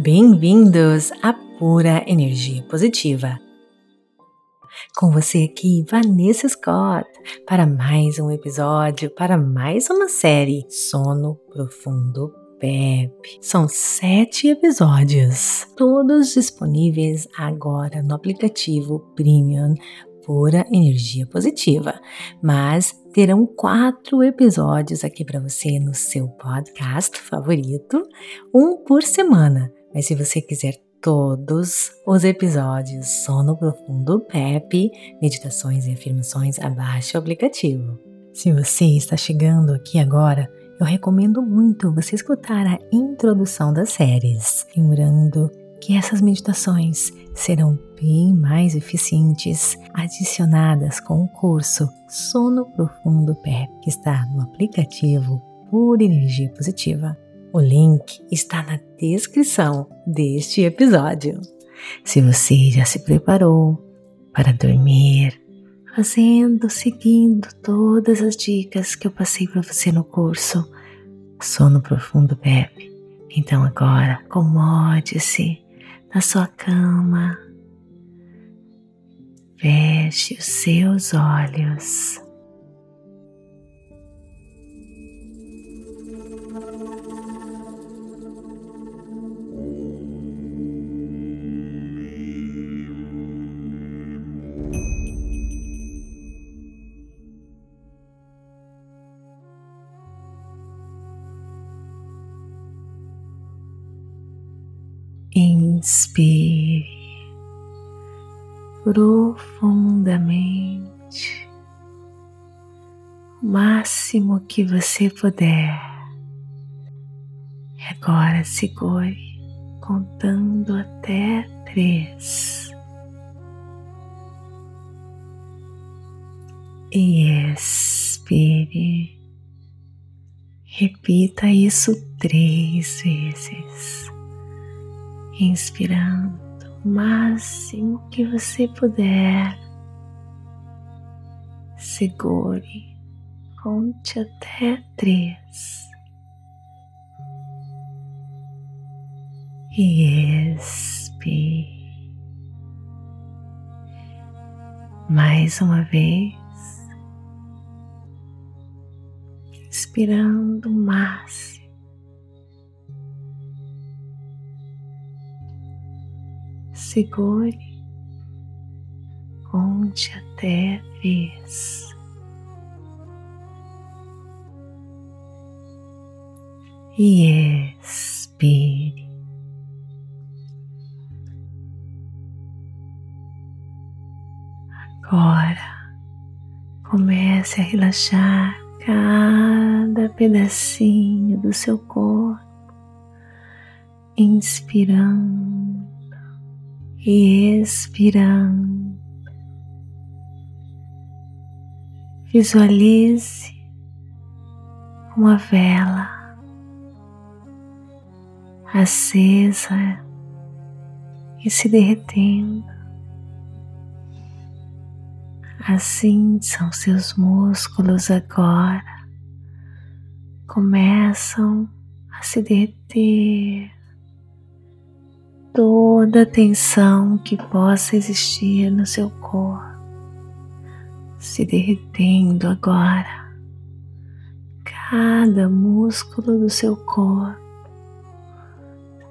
Bem-vindos à Pura Energia Positiva. Com você aqui, Vanessa Scott, para mais um episódio, para mais uma série Sono Profundo PEP. São sete episódios, todos disponíveis agora no aplicativo Premium Pura Energia Positiva, mas terão quatro episódios aqui para você no seu podcast favorito, um por semana. Mas se você quiser todos os episódios Sono Profundo PEP, meditações e afirmações, abaixe o aplicativo. Se você está chegando aqui agora, eu recomendo muito você escutar a introdução das séries, lembrando que essas meditações serão bem mais eficientes adicionadas com o curso Sono Profundo PEP, que está no aplicativo Por Energia Positiva. O link está na descrição deste episódio. Se você já se preparou para dormir, fazendo, seguindo todas as dicas que eu passei para você no curso Sono Profundo PEP, então agora acomode-se na sua cama, feche os seus olhos. Inspire profundamente o máximo que você puder. Agora segure contando até três. E expire. Repita isso três vezes inspirando o máximo que você puder. Segure, conte até três. E expire. Mais uma vez, inspirando o máximo segure, conte até três. E expire. Agora comece a relaxar cada pedacinho do seu corpo, inspirando e expirando. Visualize uma vela acesa e se derretendo. Assim são seus músculos agora, começam a se derreter toda a tensão que possa existir no seu corpo se derretendo agora, cada músculo do seu corpo,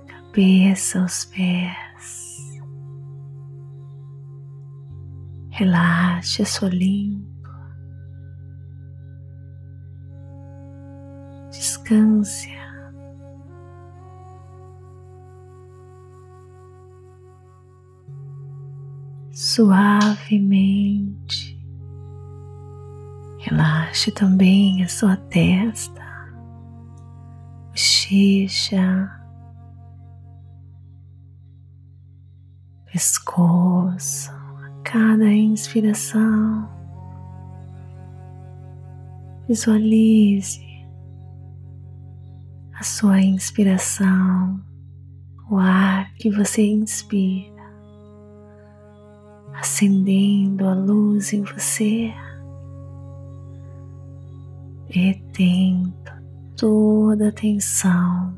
cabeça aos pés. Relaxe a sua língua, descanse suavemente. Relaxe também a sua testa, bochecha, pescoço, a cada inspiração. Visualize a sua inspiração, o ar que você inspira acendendo a luz em você, retendo toda a tensão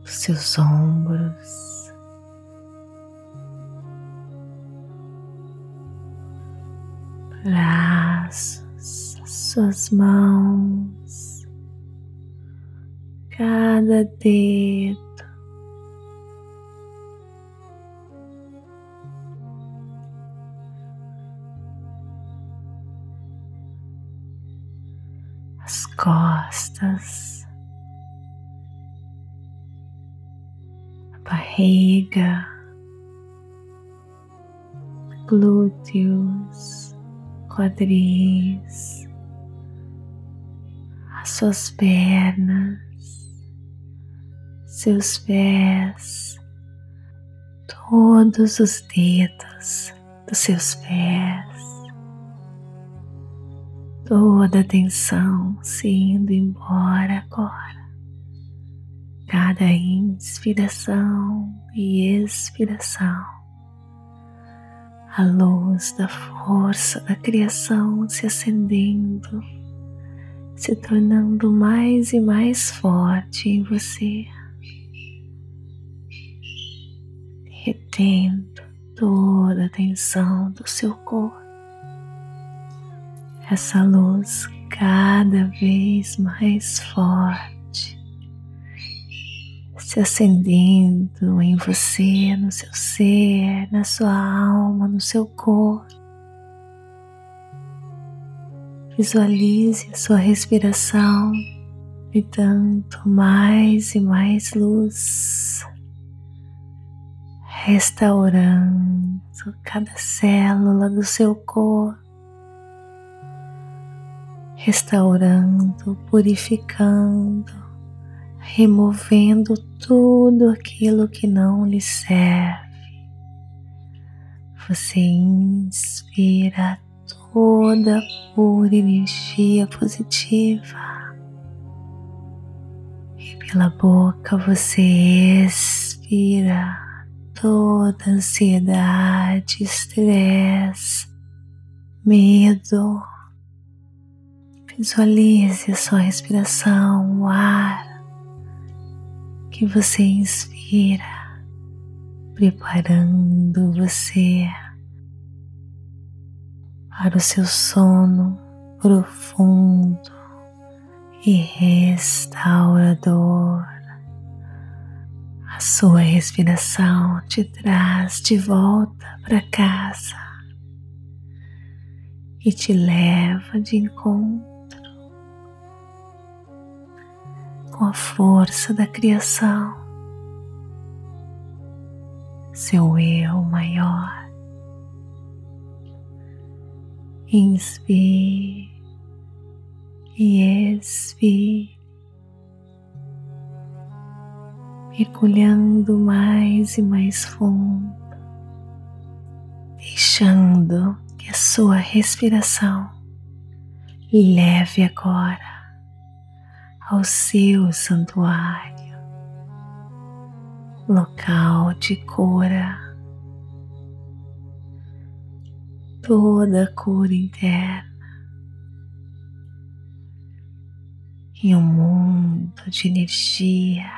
dos seus ombros, braços, suas mãos, cada dedo. As costas, a barriga, glúteos, quadris, as suas pernas, seus pés, todos os dedos dos seus pés, toda a tensão se indo embora agora. Cada inspiração e expiração a luz da força da criação se acendendo, se tornando mais e mais forte em você, retendo toda a tensão do seu corpo. Essa luz cada vez mais forte se acendendo em você, no seu ser, na sua alma, no seu corpo. Visualize a sua respiração e tanto mais e mais luz, restaurando cada célula do seu corpo, restaurando, purificando, removendo tudo aquilo que não lhe serve. Você inspira toda pura energia positiva e pela boca você expira toda ansiedade, estresse, medo. Visualize a sua respiração, o ar que você inspira, preparando você para o seu sono profundo e restaurador. A sua respiração te traz de volta para casa e te leva de encontro com a força da criação, seu eu maior. Inspire e expire, mergulhando mais e mais fundo, deixando que a sua respiração leve agora ao seu santuário, local de cura, toda a cura interna em um mundo de energia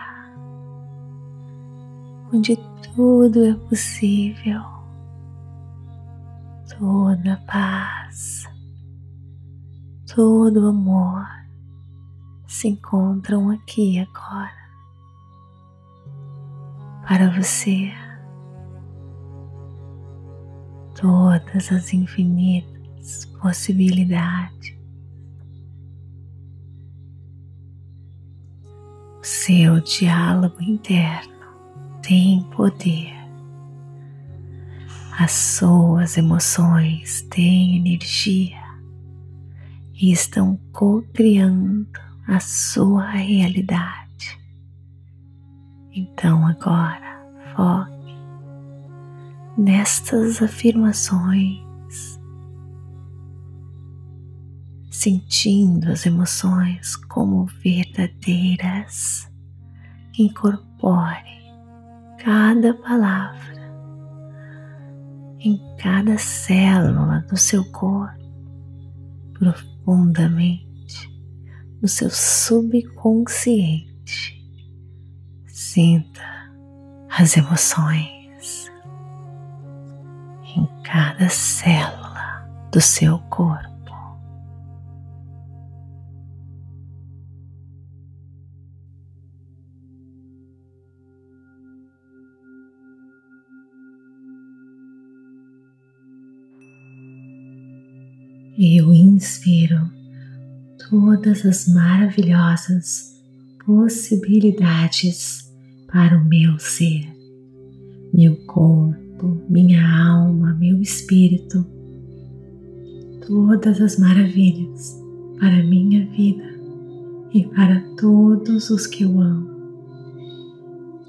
onde tudo é possível, toda paz, todo amor se encontram aqui agora para você. Todas as infinitas possibilidades. Seu diálogo interno tem poder. As suas emoções têm energia e estão co-criando a sua realidade. Então agora foque nestas afirmações, sentindo as emoções como verdadeiras. Incorpore cada palavra em cada célula do seu corpo profundamente no seu subconsciente, Sinta as emoções em cada célula do seu corpo. Eu inspiro todas as maravilhosas possibilidades para o meu ser, meu corpo, minha alma, meu espírito, todas as maravilhas para minha vida e para todos os que eu amo.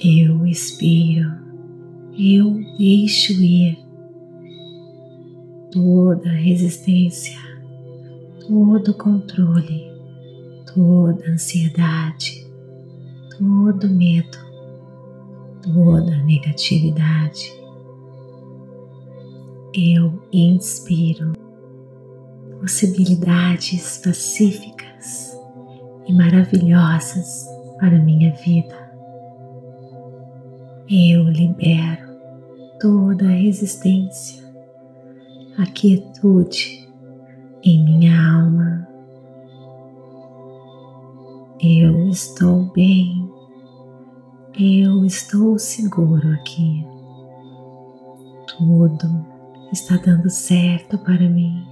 Eu expiro, eu deixo ir toda resistência, todo controle, toda ansiedade, todo medo, toda negatividade. Eu inspiro possibilidades pacíficas e maravilhosas para minha vida. Eu libero toda a resistência a quietude em minha alma. Eu estou bem, eu estou seguro aqui. Tudo está dando certo para mim.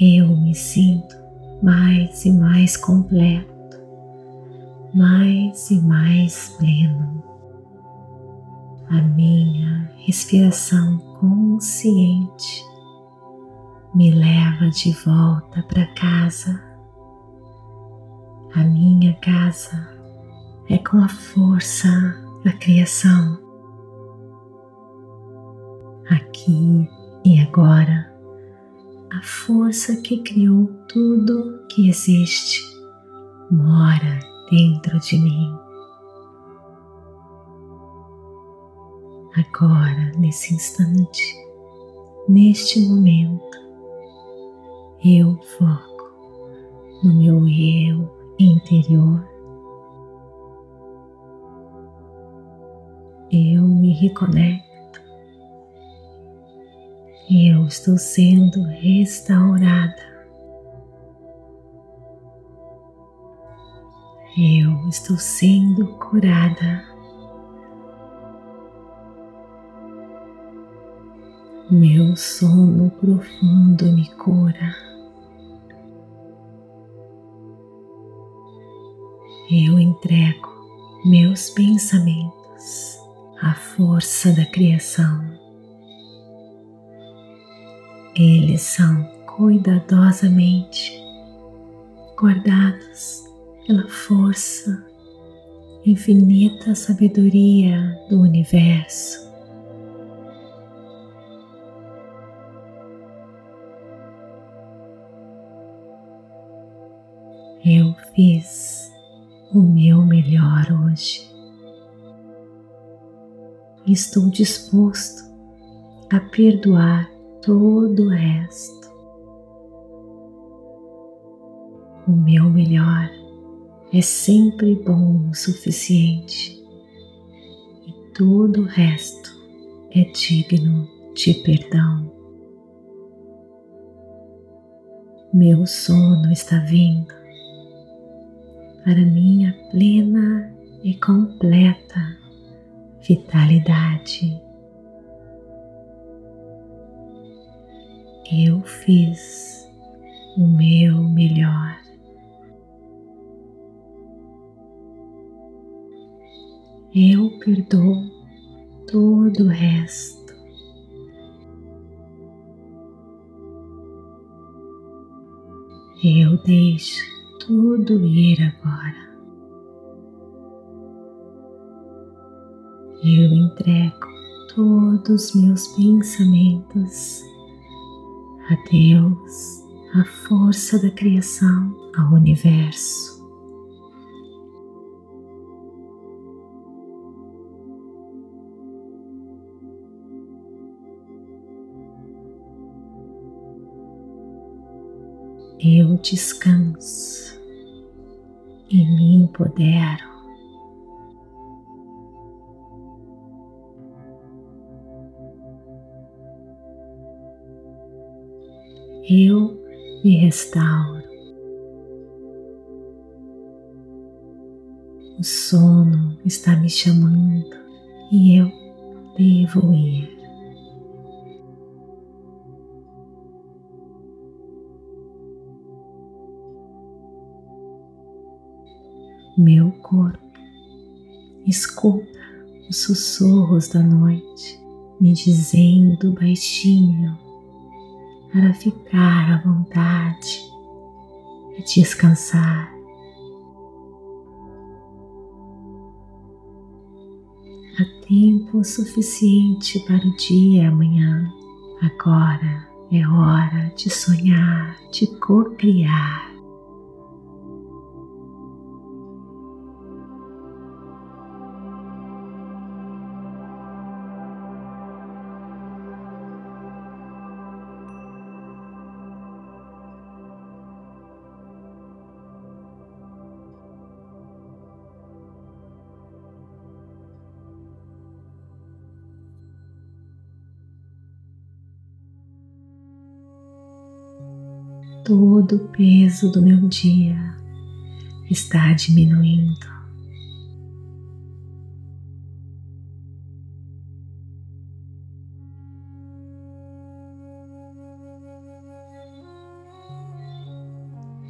Eu me sinto mais e mais completo, mais e mais pleno. A minha respiração consciente me leva de volta para casa. A minha casa é com a força da criação. Aqui e agora, a força que criou tudo que existe mora dentro de mim. agora, nesse instante, neste momento, eu foco no meu eu interior. Eu me reconecto. Eu estou sendo restaurada. Eu estou sendo curada. Meu sono profundo me cura. Eu entrego meus pensamentos à força da criação. Eles são cuidadosamente guardados pela força, infinita sabedoria do universo. Eu fiz o meu melhor hoje. Estou disposto a perdoar todo o resto. O meu melhor é sempre bom o suficiente e todo o resto é digno de perdão. Meu sono está vindo para minha plena e completa vitalidade. Eu fiz o meu melhor. Eu perdoo todo o resto. Eu deixo tudo ir agora. Eu entrego todos meus pensamentos a Deus, a força da criação, ao universo. Eu descanso e me empoderam. Eu me restauro. O sono está me chamando e eu devo ir. Escuta os sussurros da noite me dizendo baixinho para ficar à vontade e descansar. Há tempo suficiente para o dia amanhã. Agora é hora de sonhar, de co-criar. Todo o peso do meu dia está diminuindo.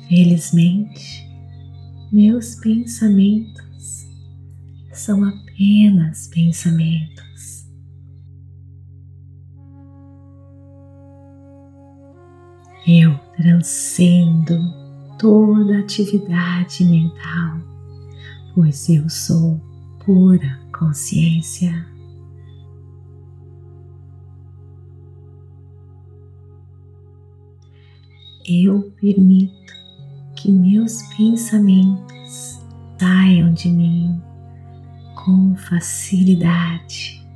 Felizmente, meus pensamentos são apenas pensamentos. Eu transcendo toda atividade mental, pois eu sou pura consciência. Eu permito que meus pensamentos saiam de mim com facilidade.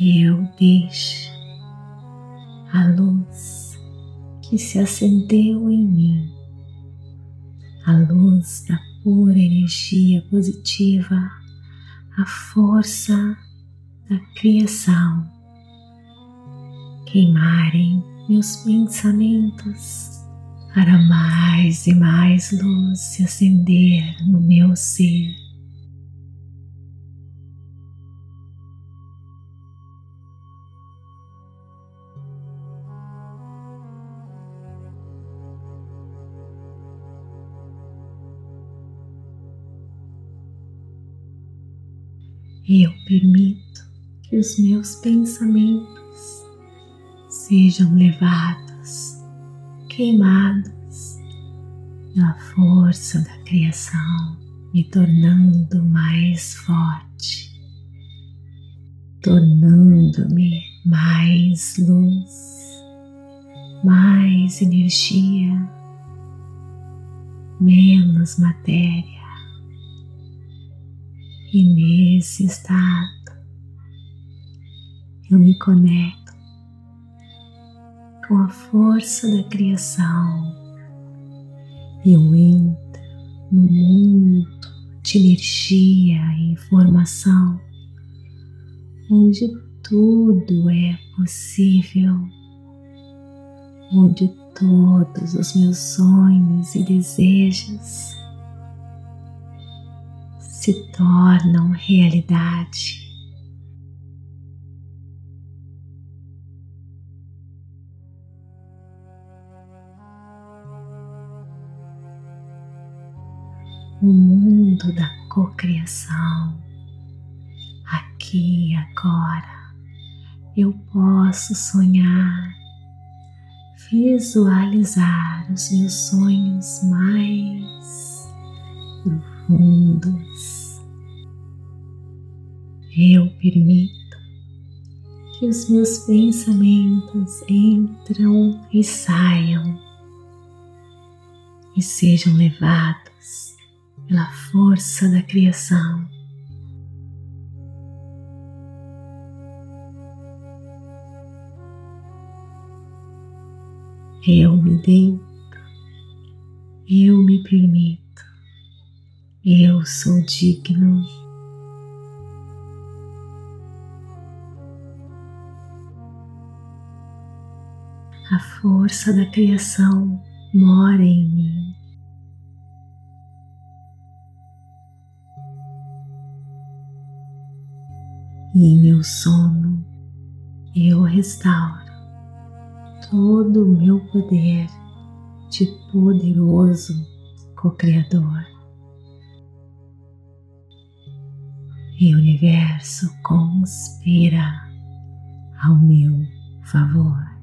Eu deixo a luz que se acendeu em mim, a luz da pura energia positiva, a força da criação, queimarem meus pensamentos para mais e mais luz se acender no meu ser. Eu permito que os meus pensamentos sejam levados, queimados pela força da criação, me tornando mais forte, tornando-me mais luz, mais energia, menos matéria e nesse estado eu me conecto com a força da criação. E eu entro no mundo de energia e informação onde tudo é possível, onde todos os meus sonhos e desejos se tornam realidade. O mundo da cocriação, aqui e agora, eu posso sonhar, visualizar os meus sonhos mais profundos permito que os meus pensamentos entram e saiam e sejam levados pela força da criação. Eu me deito, eu me permito, eu sou digno A força da criação mora em mim. E em meu sono eu restauro todo o meu poder de poderoso co-criador. E o universo conspira ao meu favor.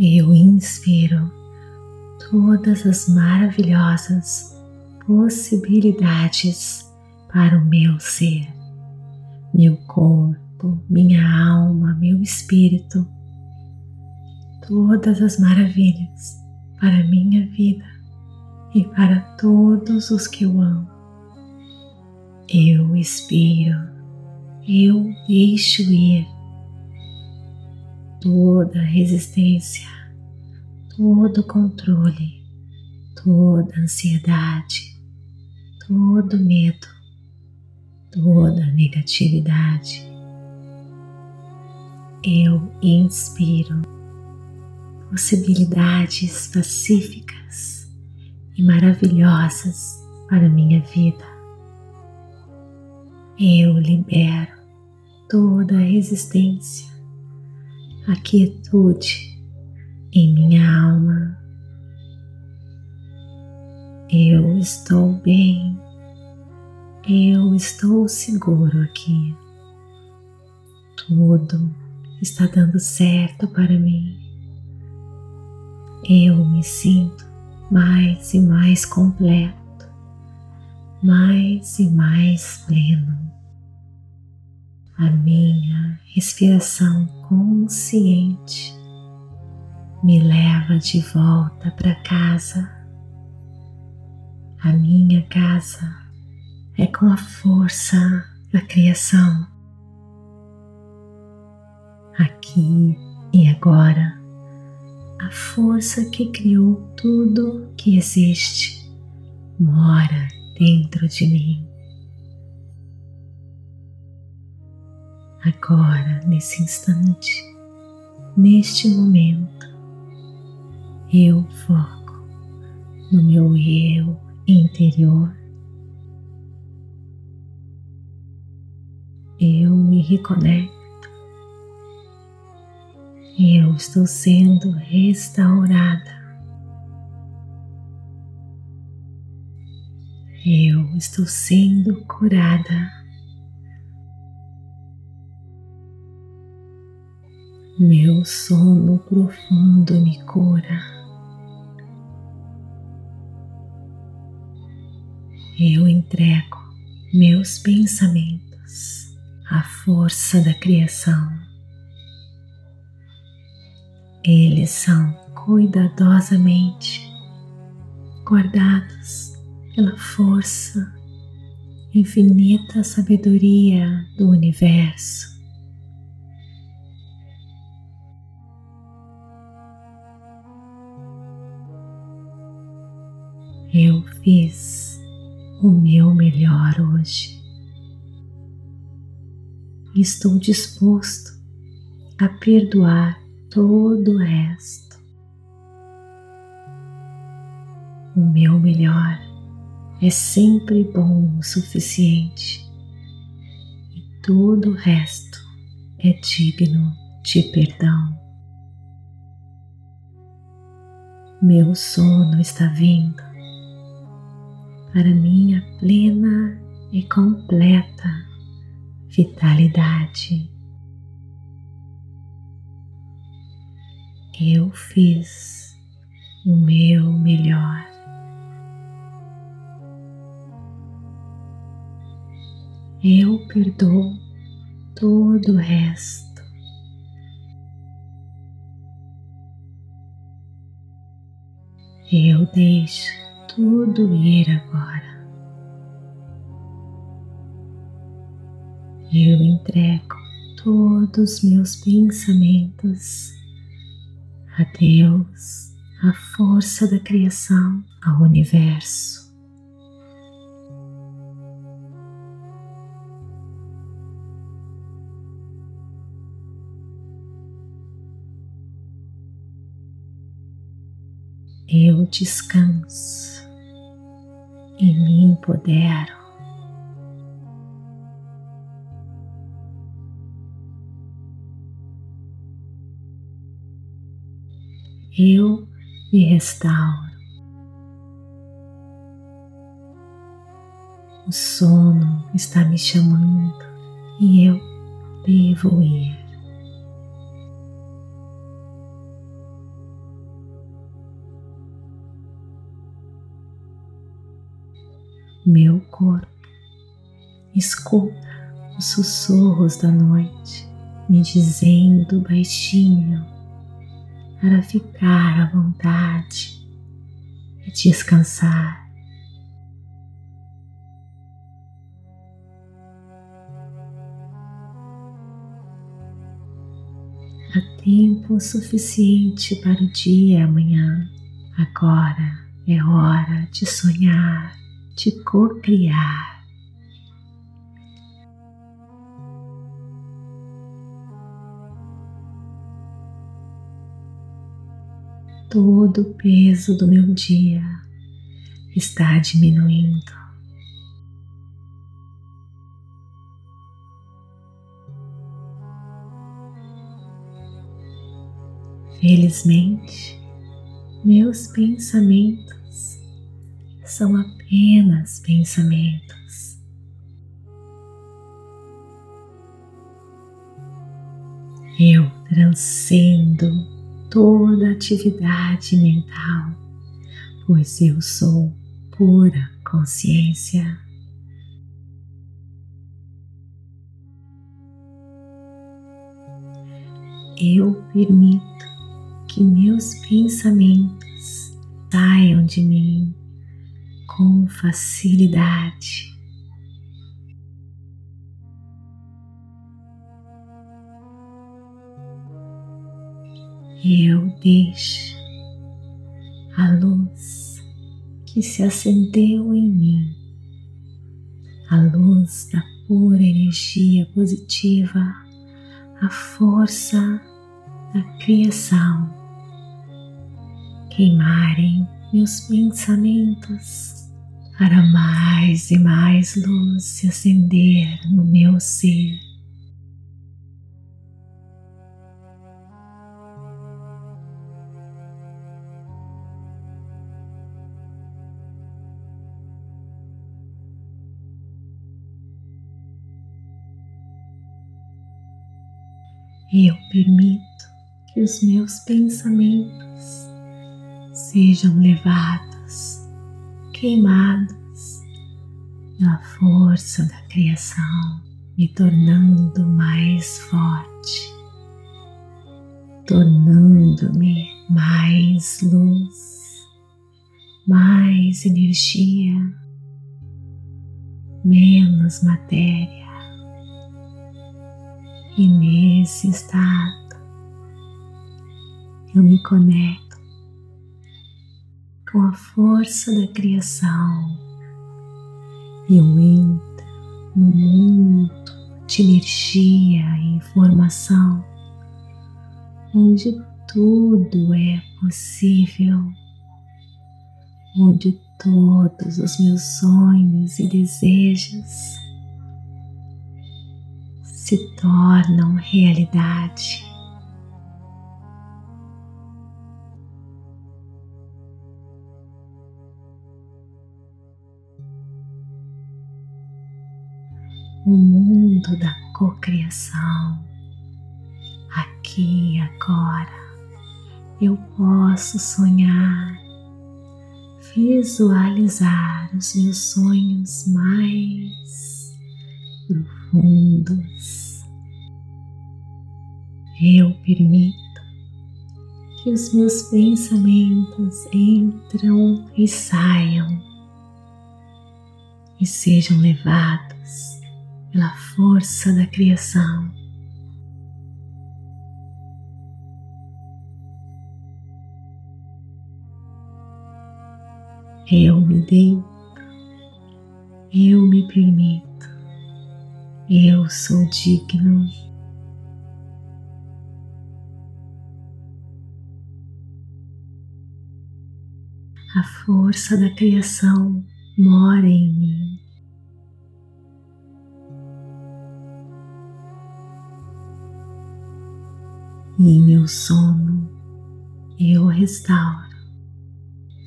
Eu inspiro todas as maravilhosas possibilidades para o meu ser, meu corpo, minha alma, meu espírito, todas as maravilhas para minha vida e para todos os que eu amo. Eu expiro, eu deixo ir toda resistência, todo controle, toda ansiedade, todo medo, toda negatividade. Eu inspiro possibilidades pacíficas e maravilhosas para minha vida. Eu libero toda resistência a quietude em minha alma. Eu estou bem, eu estou seguro aqui. Tudo está dando certo para mim. Eu me sinto mais e mais completo, mais e mais pleno a minha respiração consciente me leva de volta para casa. A minha casa é com a força da criação. Aqui e agora, a força que criou tudo que existe mora dentro de mim. Agora, nesse instante, neste momento, eu foco no meu eu interior. Eu me reconecto. Eu estou sendo restaurada. Eu estou sendo curada. Meu sono profundo me cura. Eu entrego meus pensamentos à força da criação. Eles são cuidadosamente guardados pela força, infinita sabedoria do universo fiz o meu melhor hoje. Estou disposto a perdoar todo o resto. O meu melhor é sempre bom o suficiente e todo o resto é digno de perdão. Meu sono está vindo para minha plena e completa vitalidade. Eu fiz o meu melhor. Eu perdoo todo o resto. Eu deixo tudo ir agora. Eu entrego todos meus pensamentos a Deus, a força da criação, ao universo. Eu descanso e me empodero. Eu me restauro. O sono está me chamando e eu devo ir. Meu corpo. Escuta os sussurros da noite me dizendo baixinho para ficar à vontade e descansar. Há tempo suficiente para o dia amanhã. Agora é hora de sonhar de co-criar. Todo o peso do meu dia está diminuindo. Felizmente, meus pensamentos são apenas pensamentos. Eu transcendo toda atividade mental, pois eu sou pura consciência. Eu permito que meus pensamentos saiam de mim com facilidade. Eu deixo a luz que se acendeu em mim, a luz da pura energia positiva, a força da criação, queimarem meus pensamentos para mais e mais luz se acender no meu ser. Eu permito que os meus pensamentos sejam levados queimados pela força da criação, me tornando mais forte, tornando-me mais luz, mais energia, menos matéria. E nesse estado eu me conecto com a força da criação e entro no mundo de energia e informação onde tudo é possível, onde todos os meus sonhos e desejos se tornam realidade. Mundo da cocriação. Aqui agora eu posso sonhar, visualizar os meus sonhos mais profundos. Eu permito que os meus pensamentos entram e saiam e sejam levados pela força da criação. Eu me deito, eu me permito, eu sou digno. A força da criação mora em mim. Em meu sono eu restauro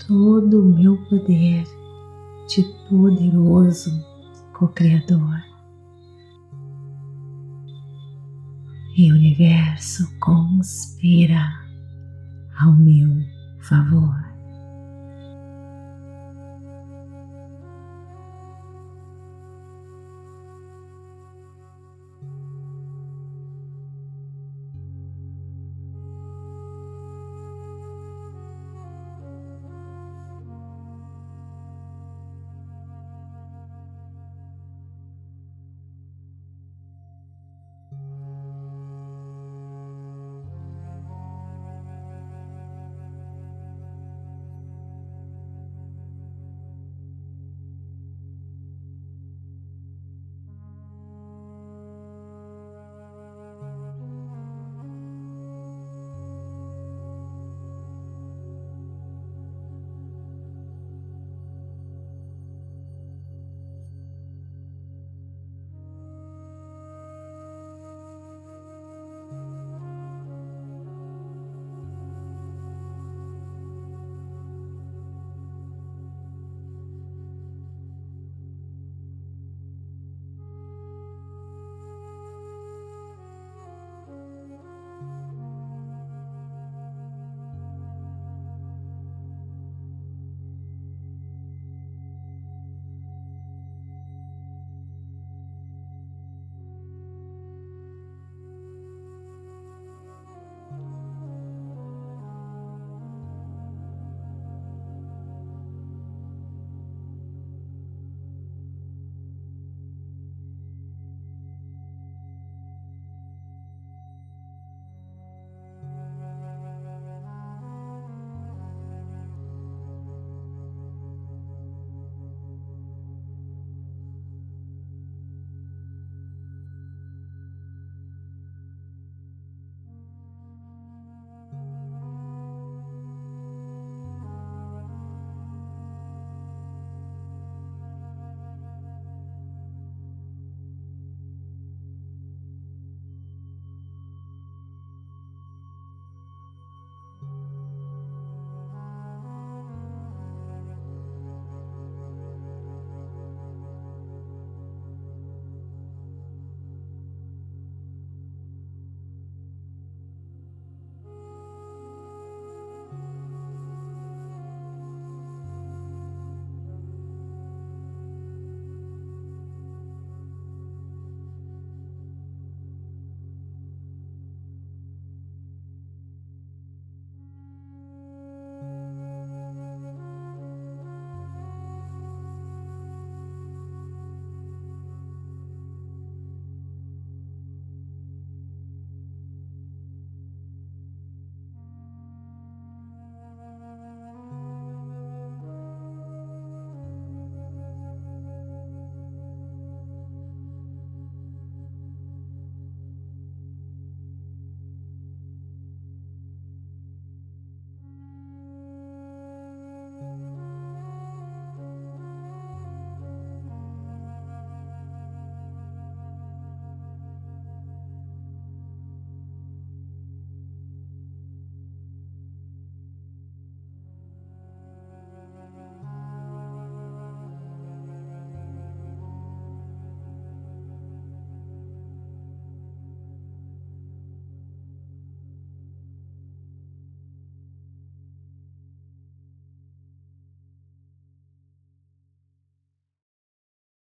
todo o meu poder de poderoso co-criador. E o universo conspira ao meu favor.